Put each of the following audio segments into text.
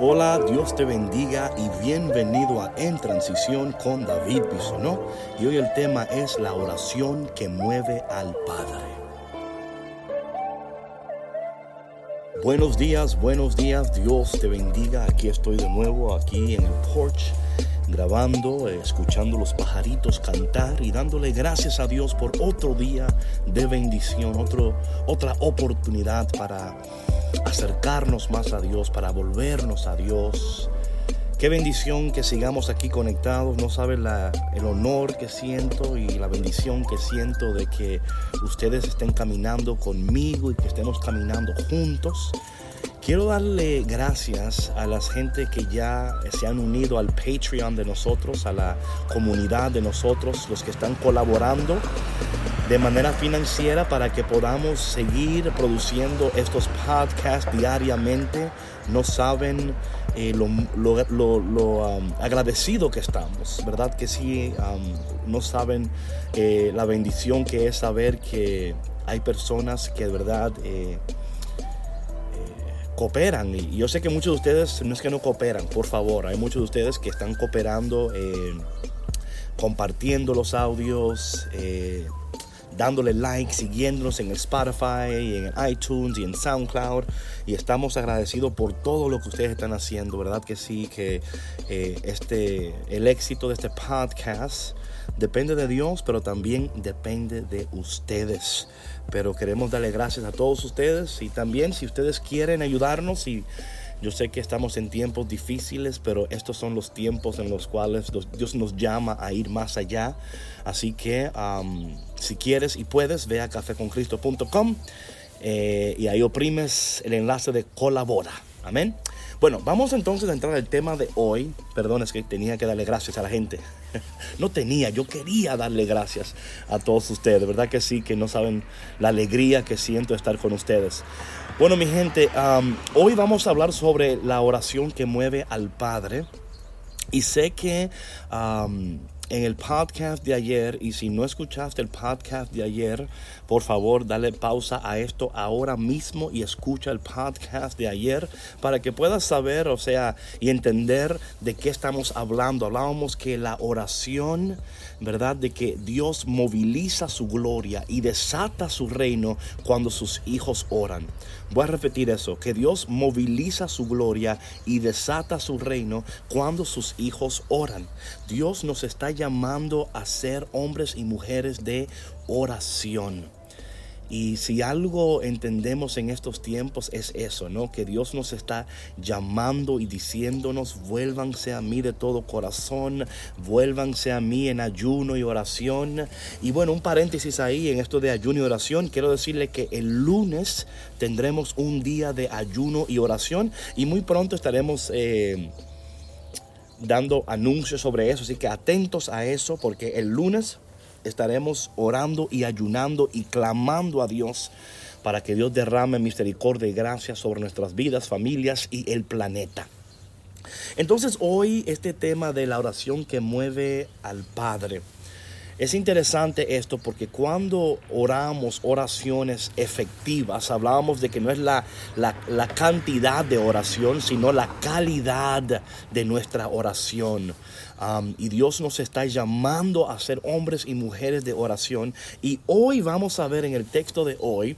Hola, Dios te bendiga y bienvenido a En Transición con David Bisonó. Y hoy el tema es la oración que mueve al Padre. Buenos días, buenos días, Dios te bendiga. Aquí estoy de nuevo, aquí en el porch, grabando, escuchando los pajaritos cantar y dándole gracias a Dios por otro día de bendición, otro, otra oportunidad para acercarnos más a Dios, para volvernos a Dios. Qué bendición que sigamos aquí conectados. No saben el honor que siento y la bendición que siento de que ustedes estén caminando conmigo y que estemos caminando juntos. Quiero darle gracias a la gente que ya se han unido al Patreon de nosotros, a la comunidad de nosotros, los que están colaborando de manera financiera para que podamos seguir produciendo estos podcasts diariamente. No saben eh, lo, um, agradecido que estamos, ¿verdad? Que sí, um, no saben eh, la bendición que es saber que hay personas que de verdad... Eh, cooperan. Y yo sé que muchos de ustedes no es que no cooperan, por favor, hay muchos de ustedes que están cooperando, compartiendo los audios, dándole like, siguiéndonos en Spotify, en iTunes y en SoundCloud. Y estamos agradecidos por todo lo que ustedes están haciendo, ¿verdad? Que sí, que eh, este, el éxito de este podcast depende de Dios, pero también depende de ustedes. Pero queremos darle gracias a todos ustedes y también si ustedes quieren ayudarnos y yo sé que estamos en tiempos difíciles, pero estos son los tiempos en los cuales Dios nos llama a ir más allá. Así que si quieres y puedes, ve a cafeconcristo.com eh, y ahí oprimes el enlace de colabora. Amén. Bueno, vamos entonces a entrar al tema de hoy. Perdón, es que tenía que darle gracias a la gente. No tenía, yo quería darle gracias a todos ustedes. ¿Verdad que sí? Que no saben la alegría que siento estar con ustedes. Bueno, mi gente, hoy vamos a hablar sobre la oración que mueve al Padre. Y sé que en el podcast de ayer, y si no escuchaste el podcast de ayer, por favor dale pausa a esto ahora mismo y escucha el podcast de ayer para que puedas saber, o sea, y entender de qué estamos hablando. Hablábamos que la oración, ¿verdad? De que Dios moviliza su gloria y desata su reino cuando sus hijos oran. Voy a repetir eso, que Dios moviliza su gloria y desata su reino cuando sus hijos oran. Dios nos está llamando a ser hombres y mujeres de oración. Y si algo entendemos en estos tiempos es eso, ¿no? Que Dios nos está llamando y diciéndonos, vuélvanse a mí de todo corazón, vuélvanse a mí en ayuno y oración. Y bueno, un paréntesis ahí en esto de ayuno y oración, quiero decirle que el lunes tendremos un día de ayuno y oración y muy pronto estaremos... Eh, dando anuncios sobre eso, así que atentos a eso porque el lunes estaremos orando y ayunando y clamando a Dios para que Dios derrame misericordia y gracia sobre nuestras vidas, familias y el planeta. Entonces hoy este tema de la oración que mueve al Padre. Es interesante esto porque cuando oramos oraciones efectivas, hablábamos de que no es la, la, la, cantidad de oración, sino la calidad de nuestra oración y Dios nos está llamando a ser hombres y mujeres de oración. Y hoy vamos a ver en el texto de hoy,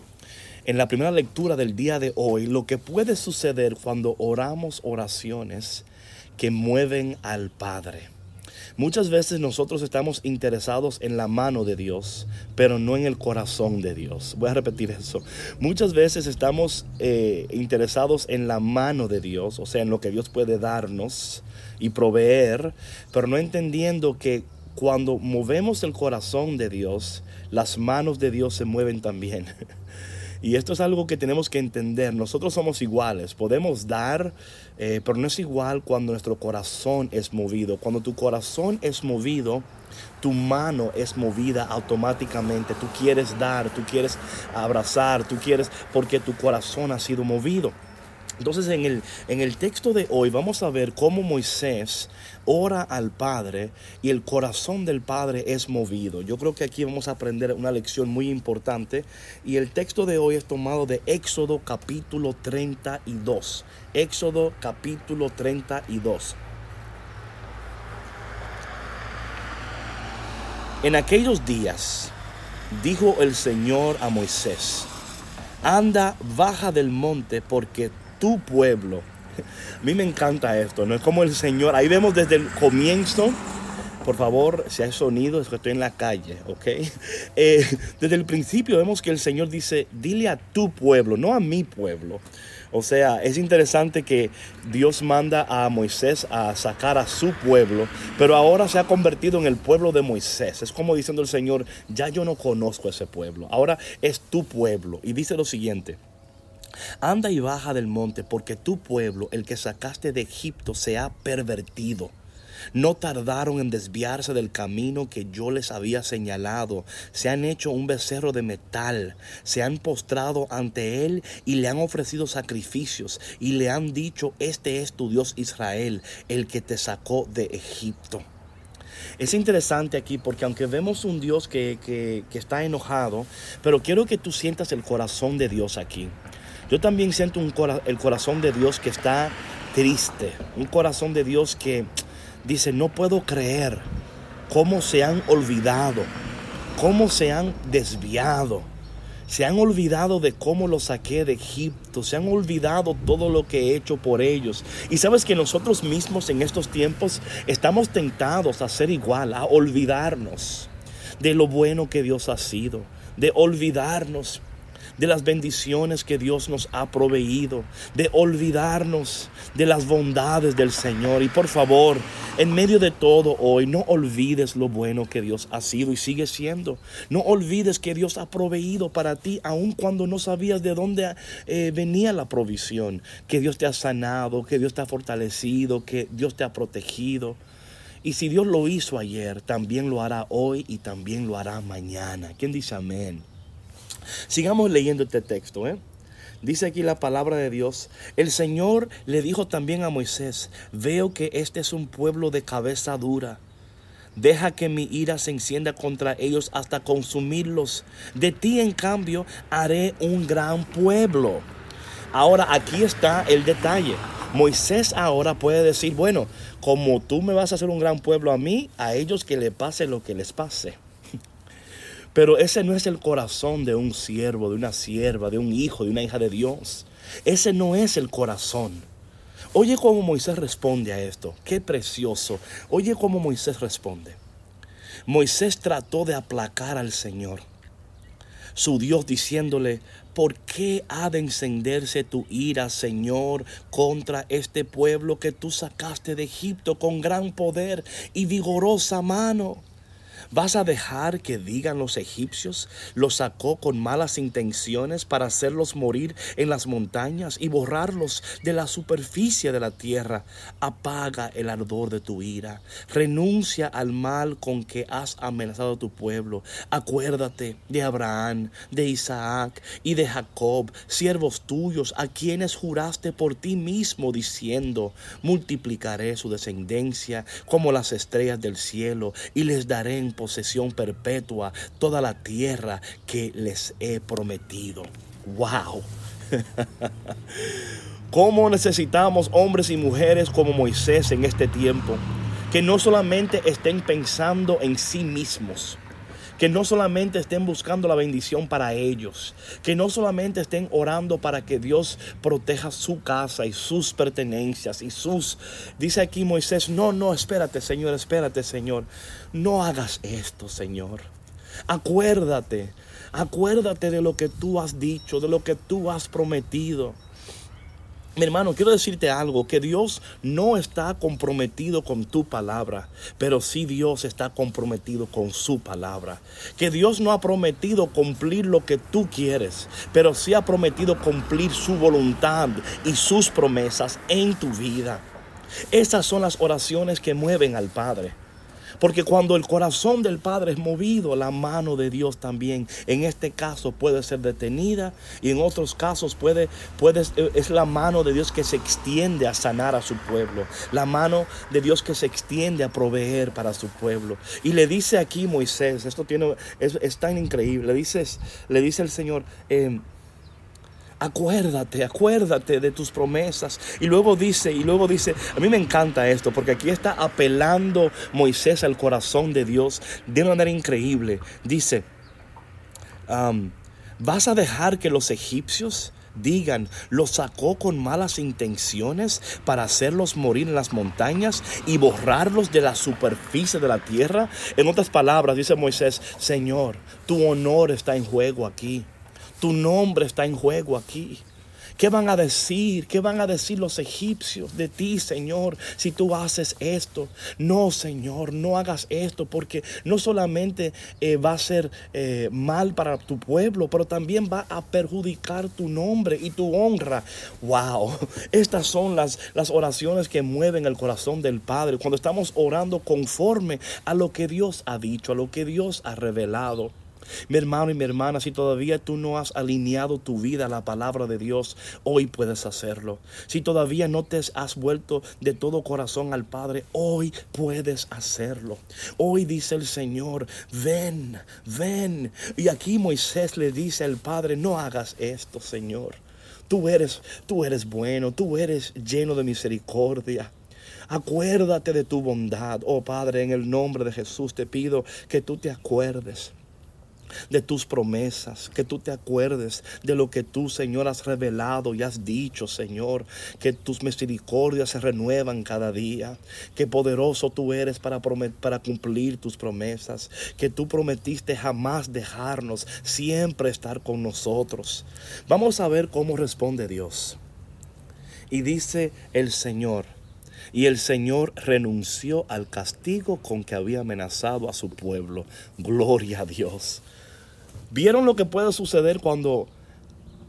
en la primera lectura del día de hoy, lo que puede suceder cuando oramos oraciones que mueven al Padre. Muchas veces nosotros estamos interesados en la mano de Dios, pero no en el corazón de Dios. Voy a repetir eso. Muchas veces estamos eh, interesados en la mano de Dios, o sea, en lo que Dios puede darnos y proveer, pero no entendiendo que cuando movemos el corazón de Dios, las manos de Dios se mueven también. Y esto es algo que tenemos que entender. Nosotros somos iguales, podemos dar, eh, pero no es igual cuando nuestro corazón es movido. Cuando tu corazón es movido, tu mano es movida automáticamente. Tú quieres dar, tú quieres abrazar, tú quieres porque tu corazón ha sido movido. Entonces en el, en el texto de hoy vamos a ver cómo Moisés ora al Padre y el corazón del Padre es movido. Yo creo que aquí vamos a aprender una lección muy importante y el texto de hoy es tomado de Éxodo capítulo 32. Éxodo capítulo 32. En aquellos días dijo el Señor a Moisés, anda, baja del monte porque tu pueblo. A mí me encanta esto, ¿no? Es como el Señor, ahí vemos desde el comienzo, por favor, si hay sonido, es que estoy en la calle, ¿ok? Eh, desde el principio vemos que el Señor dice, dile a tu pueblo, no a mi pueblo. O sea, es interesante que Dios manda a Moisés a sacar a su pueblo, pero ahora se ha convertido en el pueblo de Moisés. Es como diciendo el Señor, ya yo no conozco ese pueblo, ahora es tu pueblo. Y dice lo siguiente. Anda y baja del monte, porque tu pueblo, el que sacaste de Egipto, se ha pervertido. No tardaron en desviarse del camino que yo les había señalado. Se han hecho un becerro de metal. Se han postrado ante él y le han ofrecido sacrificios. Y le han dicho, este es tu Dios Israel, el que te sacó de Egipto. Es interesante aquí porque aunque vemos un Dios que, que, está enojado, pero quiero que tú sientas el corazón de Dios aquí. Yo también siento un el corazón de Dios que está triste, un corazón de Dios que dice, no puedo creer cómo se han olvidado, cómo se han desviado. Se han olvidado de cómo los saqué de Egipto. Se han olvidado todo lo que he hecho por ellos. Y sabes que nosotros mismos en estos tiempos estamos tentados a ser igual, a olvidarnos de lo bueno que Dios ha sido, de olvidarnos de las bendiciones que Dios nos ha proveído, de olvidarnos de las bondades del Señor. Y por favor, en medio de todo hoy, no olvides lo bueno que Dios ha sido y sigue siendo. No olvides que Dios ha proveído para ti, aun cuando no sabías de dónde eh, venía la provisión. Que Dios te ha sanado, que Dios te ha fortalecido, que Dios te ha protegido. Y si Dios lo hizo ayer, también lo hará hoy y también lo hará mañana. ¿Quién dice amén? Sigamos leyendo este texto. ¿eh? Dice aquí la palabra de Dios. El Señor le dijo también a Moisés, veo que este es un pueblo de cabeza dura. Deja que mi ira se encienda contra ellos hasta consumirlos. De ti, en cambio, haré un gran pueblo. Ahora, aquí está el detalle. Moisés ahora puede decir, bueno, como tú me vas a hacer un gran pueblo a mí, a ellos que le pase lo que les pase. Pero ese no es el corazón de un siervo, de una sierva, de un hijo, de una hija de Dios. Ese no es el corazón. Oye cómo Moisés responde a esto. Qué precioso. Oye cómo Moisés responde. Moisés trató de aplacar al Señor, su Dios, diciéndole, ¿por qué ha de encenderse tu ira, Señor, contra este pueblo que tú sacaste de Egipto con gran poder y vigorosa mano? ¿Vas a dejar que digan los egipcios, los sacó con malas intenciones para hacerlos morir en las montañas y borrarlos de la superficie de la tierra? Apaga el ardor de tu ira. Renuncia al mal con que has amenazado a tu pueblo. Acuérdate de Abraham, de Isaac y de Jacob, siervos tuyos, a quienes juraste por ti mismo, diciendo, multiplicaré su descendencia como las estrellas del cielo y les daré en posesión perpetua toda la tierra que les he prometido. ¡Wow! ¿Cómo necesitamos hombres y mujeres como Moisés en este tiempo? Que no solamente estén pensando en sí mismos, que no solamente estén buscando la bendición para ellos, que no solamente estén orando para que Dios proteja su casa y sus pertenencias y sus... Dice aquí Moisés, no, no, espérate Señor, espérate Señor, no hagas esto Señor. Acuérdate, acuérdate de lo que tú has dicho, de lo que tú has prometido. Mi hermano, quiero decirte algo, que Dios no está comprometido con tu palabra, pero sí Dios está comprometido con su palabra. Que Dios no ha prometido cumplir lo que tú quieres, pero sí ha prometido cumplir su voluntad y sus promesas en tu vida. Esas son las oraciones que mueven al Padre. Porque cuando el corazón del Padre es movido, la mano de Dios también, en este caso puede ser detenida y en otros casos puede, puede, es la mano de Dios que se extiende a sanar a su pueblo. La mano de Dios que se extiende a proveer para su pueblo. Y le dice aquí Moisés, esto tiene, es, tan increíble, le, dices, le dice el Señor, eh, acuérdate, acuérdate de tus promesas. Y luego dice, y luego dice, a mí me encanta esto, porque aquí está apelando Moisés al corazón de Dios de una manera increíble. Dice, ¿vas a dejar que los egipcios digan, los sacó con malas intenciones para hacerlos morir en las montañas y borrarlos de la superficie de la tierra? En otras palabras, dice Moisés, Señor, tu honor está en juego aquí. Tu nombre está en juego aquí. ¿Qué van a decir? ¿Qué van a decir los egipcios de ti, Señor, si tú haces esto? No, Señor, no hagas esto, porque no solamente eh, va a ser eh, mal para tu pueblo, pero también va a perjudicar tu nombre y tu honra. Wow, estas son las, las oraciones que mueven el corazón del Padre cuando estamos orando conforme a lo que Dios ha dicho, a lo que Dios ha revelado. Mi hermano y mi hermana, si todavía tú no has alineado tu vida a la palabra de Dios, hoy puedes hacerlo. Si todavía no te has vuelto de todo corazón al Padre, hoy puedes hacerlo. Hoy dice el Señor, ven, ven. Y aquí Moisés le dice al Padre, no hagas esto, Señor. Tú eres, tú eres bueno, tú eres lleno de misericordia. Acuérdate de tu bondad. Oh Padre, en el nombre de Jesús te pido que tú te acuerdes de tus promesas, que tú te acuerdes de lo que tú, Señor, has revelado y has dicho, Señor, que tus misericordias se renuevan cada día, que poderoso tú eres para, para cumplir tus promesas, que tú prometiste jamás dejarnos, siempre estar con nosotros. Vamos a ver cómo responde Dios. Y dice el Señor, y el Señor renunció al castigo con que había amenazado a su pueblo. Gloria a Dios. ¿Vieron lo que puede suceder cuando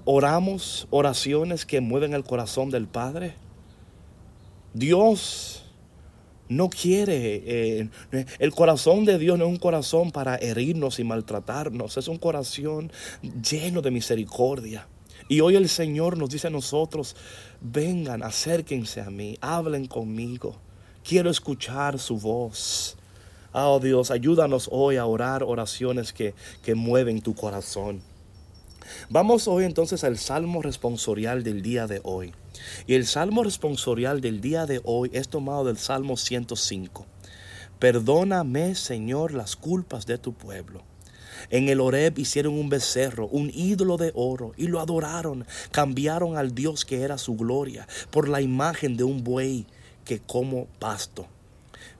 oramos oraciones que mueven el corazón del Padre? Dios no quiere, eh, el corazón de Dios no es un corazón para herirnos y maltratarnos, es un corazón lleno de misericordia. Y hoy el Señor nos dice a nosotros, vengan, acérquense a mí, hablen conmigo, quiero escuchar su voz. Oh Dios, ayúdanos hoy a orar oraciones que, que mueven tu corazón. Vamos hoy entonces al salmo responsorial del día de hoy. Y el salmo responsorial del día de hoy es tomado del salmo 105. Perdóname, Señor, las culpas de tu pueblo. En el Horeb hicieron un becerro, un ídolo de oro, y lo adoraron. Cambiaron al Dios que era su gloria por la imagen de un buey que como pasto.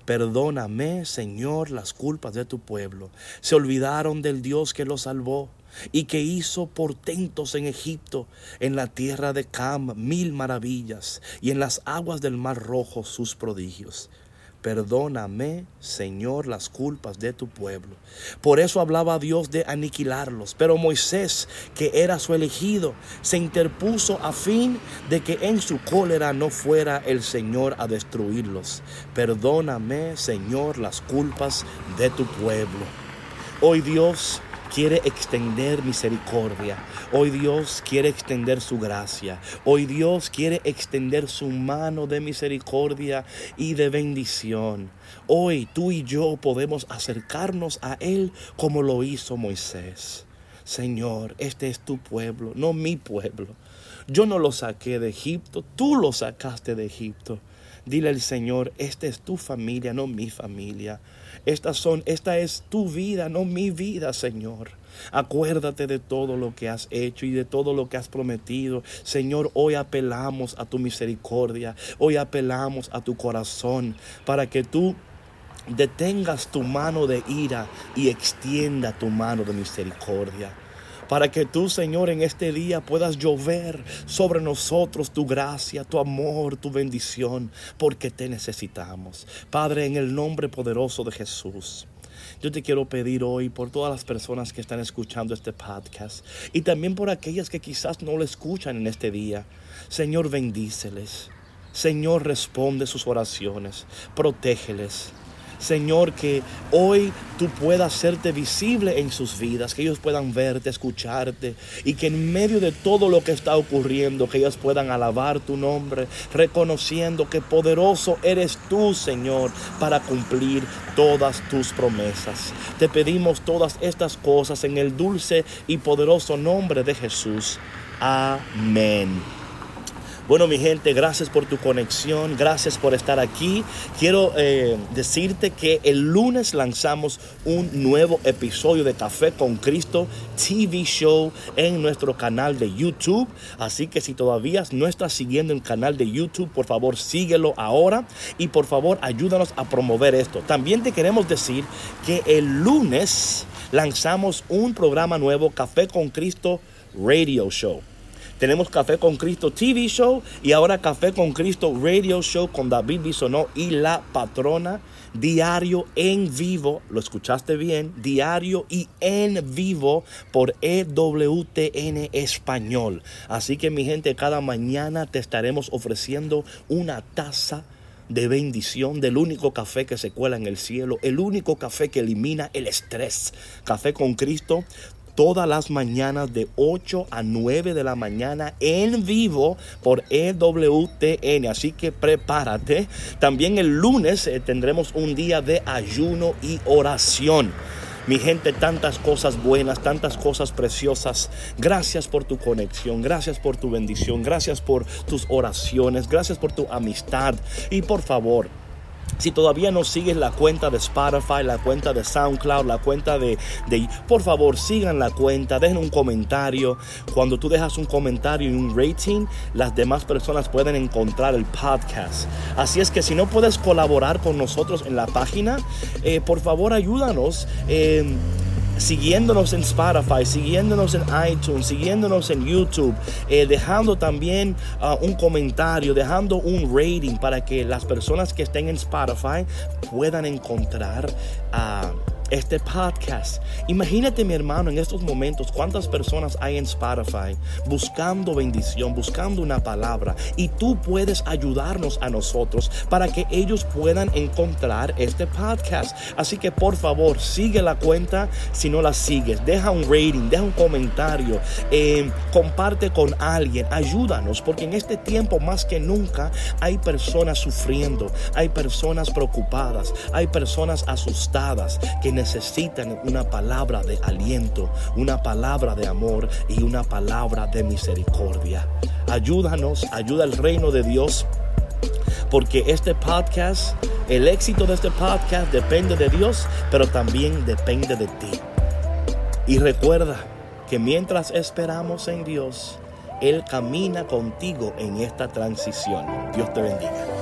Perdóname, Señor, las culpas de tu pueblo. Se olvidaron del Dios que los salvó y que hizo portentos en Egipto, en la tierra de Cam, mil maravillas, y en las aguas del mar rojo sus prodigios. Perdóname, Señor, las culpas de tu pueblo. Por eso hablaba Dios de aniquilarlos. Pero Moisés, que era su elegido, se interpuso a fin de que en su cólera no fuera el Señor a destruirlos. Perdóname, Señor, las culpas de tu pueblo. Hoy Dios quiere extender misericordia. Hoy Dios quiere extender su gracia. Hoy Dios quiere extender su mano de misericordia y de bendición. Hoy tú y yo podemos acercarnos a Él como lo hizo Moisés. Señor, este es tu pueblo, no mi pueblo. Yo no lo saqué de Egipto, tú lo sacaste de Egipto. Dile al Señor, esta es tu familia, no mi familia. Estas son, esta es tu vida, no mi vida, Señor. Acuérdate de todo lo que has hecho y de todo lo que has prometido. Señor, hoy apelamos a tu misericordia. Hoy apelamos a tu corazón para que tú detengas tu mano de ira y extienda tu mano de misericordia para que tú, Señor, en este día puedas llover sobre nosotros tu gracia, tu amor, tu bendición, porque te necesitamos. Padre, en el nombre poderoso de Jesús. Yo te quiero pedir hoy por todas las personas que están escuchando este podcast y también por aquellas que quizás no lo escuchan en este día. Señor, bendíceles. Señor, responde sus oraciones. Protégeles. Señor, que hoy tú puedas hacerte visible en sus vidas, que ellos puedan verte, escucharte y que en medio de todo lo que está ocurriendo, que ellos puedan alabar tu nombre, reconociendo que poderoso eres tú, Señor, para cumplir todas tus promesas. Te pedimos todas estas cosas en el dulce y poderoso nombre de Jesús. Amén. Bueno, mi gente, gracias por tu conexión, gracias por estar aquí. Quiero eh, decirte que el lunes lanzamos un nuevo episodio de Café con Cristo TV Show en nuestro canal de YouTube. Así que si todavía no estás siguiendo el canal de YouTube, por favor síguelo ahora y por favor ayúdanos a promover esto. También te queremos decir que el lunes lanzamos un programa nuevo, Café con Cristo Radio Show. Tenemos Café con Cristo TV Show y ahora Café con Cristo Radio Show con David Bisonó y la patrona. Diario en vivo, lo escuchaste bien, diario y en vivo por EWTN Español. Así que mi gente, cada mañana te estaremos ofreciendo una taza de bendición del único café que se cuela en el cielo, el único café que elimina el estrés. Café con Cristo todas las mañanas de 8 a 9 de la mañana en vivo por EWTN. Así que prepárate. También el lunes eh, tendremos un día de ayuno y oración. Mi gente, tantas cosas buenas, tantas cosas preciosas. Gracias por tu conexión, gracias por tu bendición, gracias por tus oraciones, gracias por tu amistad. Y por favor, si todavía no sigues la cuenta de Spotify, la cuenta de SoundCloud, la cuenta de, de, Por favor, sigan la cuenta, dejen un comentario. Cuando tú dejas un comentario y un rating, las demás personas pueden encontrar el podcast. Así es que si no puedes colaborar con nosotros en la página, eh, por favor ayúdanos. Eh, siguiéndonos en Spotify, siguiéndonos en iTunes, siguiéndonos en YouTube, eh, dejando también uh, un comentario, dejando un rating para que las personas que estén en Spotify puedan encontrar a este podcast. Imagínate, mi hermano, en estos momentos cuántas personas hay en Spotify buscando bendición, buscando una palabra. Y tú puedes ayudarnos a nosotros para que ellos puedan encontrar este podcast. Así que por favor, sigue la cuenta si no la sigues. Deja un rating, deja un comentario, eh, comparte con alguien, ayúdanos, porque en este tiempo más que nunca hay personas sufriendo, hay personas preocupadas, hay personas asustadas que necesitan una palabra de aliento, una palabra de amor y una palabra de misericordia. Ayúdanos, ayuda al reino de Dios, porque este podcast, el éxito de este podcast depende de Dios, pero también depende de ti. Y recuerda que mientras esperamos en Dios, Él camina contigo en esta transición. Dios te bendiga.